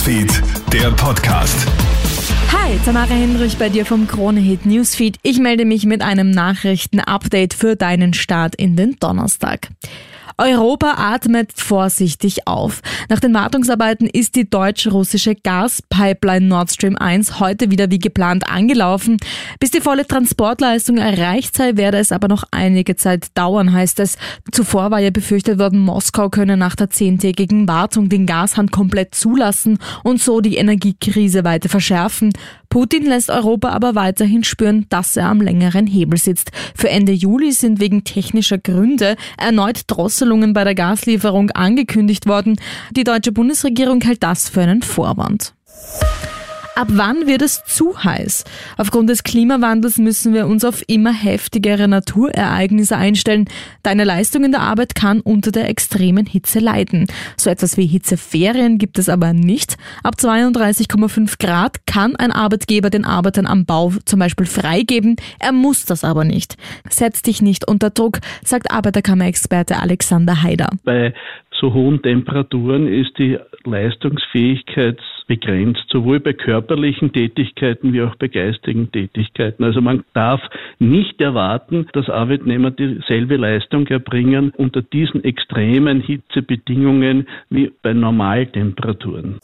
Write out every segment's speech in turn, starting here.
Newsfeed, der Podcast. Hi, Tamara Hendrich bei dir vom Kronehit Newsfeed. Ich melde mich mit einem Nachrichtenupdate für deinen Start in den Donnerstag. Europa atmet vorsichtig auf. Nach den Wartungsarbeiten ist die deutsch-russische Gaspipeline Nord Stream 1 heute wieder wie geplant angelaufen. Bis die volle Transportleistung erreicht sei, werde es aber noch einige Zeit dauern, heißt es. Zuvor war ja befürchtet worden, Moskau könne nach der zehntägigen Wartung den Gashand komplett zulassen und so die Energiekrise weiter verschärfen. Putin lässt Europa aber weiterhin spüren, dass er am längeren Hebel sitzt. Für Ende Juli sind wegen technischer Gründe erneut Drosselungen bei der Gaslieferung angekündigt worden. Die deutsche Bundesregierung hält das für einen Vorwand. Ab wann wird es zu heiß? Aufgrund des Klimawandels müssen wir uns auf immer heftigere Naturereignisse einstellen. Deine Leistung in der Arbeit kann unter der extremen Hitze leiden. So etwas wie Hitzeferien gibt es aber nicht. Ab 32,5 Grad kann ein Arbeitgeber den Arbeitern am Bau zum Beispiel freigeben. Er muss das aber nicht. Setz dich nicht unter Druck, sagt Arbeiterkammerexperte Alexander Haider. Bei so hohen Temperaturen ist die Leistungsfähigkeit begrenzt, sowohl bei körperlichen Tätigkeiten wie auch bei geistigen Tätigkeiten. Also man darf nicht erwarten, dass Arbeitnehmer dieselbe Leistung erbringen unter diesen extremen Hitzebedingungen wie bei Normaltemperaturen.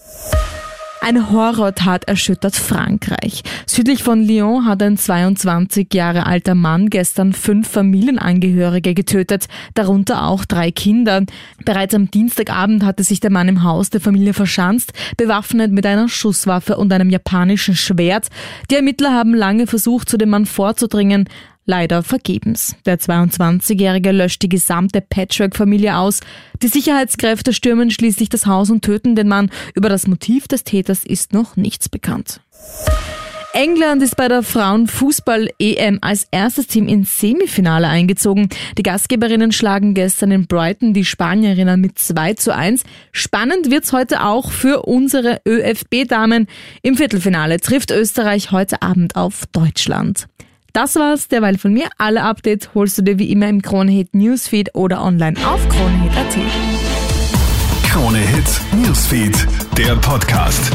Eine Horrortat erschüttert Frankreich. Südlich von Lyon hat ein 22 Jahre alter Mann gestern fünf Familienangehörige getötet, darunter auch drei Kinder. Bereits am Dienstagabend hatte sich der Mann im Haus der Familie verschanzt, bewaffnet mit einer Schusswaffe und einem japanischen Schwert. Die Ermittler haben lange versucht, zu dem Mann vorzudringen, Leider vergebens. Der 22-Jährige löscht die gesamte Patchwork-Familie aus. Die Sicherheitskräfte stürmen schließlich das Haus und töten den Mann. Über das Motiv des Täters ist noch nichts bekannt. England ist bei der Frauenfußball-EM als erstes Team ins Semifinale eingezogen. Die Gastgeberinnen schlagen gestern in Brighton die Spanierinnen mit 2 zu 1. Spannend wird's heute auch für unsere ÖFB-Damen. Im Viertelfinale trifft Österreich heute Abend auf Deutschland. Das war's derweil von mir. Alle Updates holst du dir wie immer im Kronehit Newsfeed oder online auf kronehit.at. Kronehit Newsfeed, der Podcast.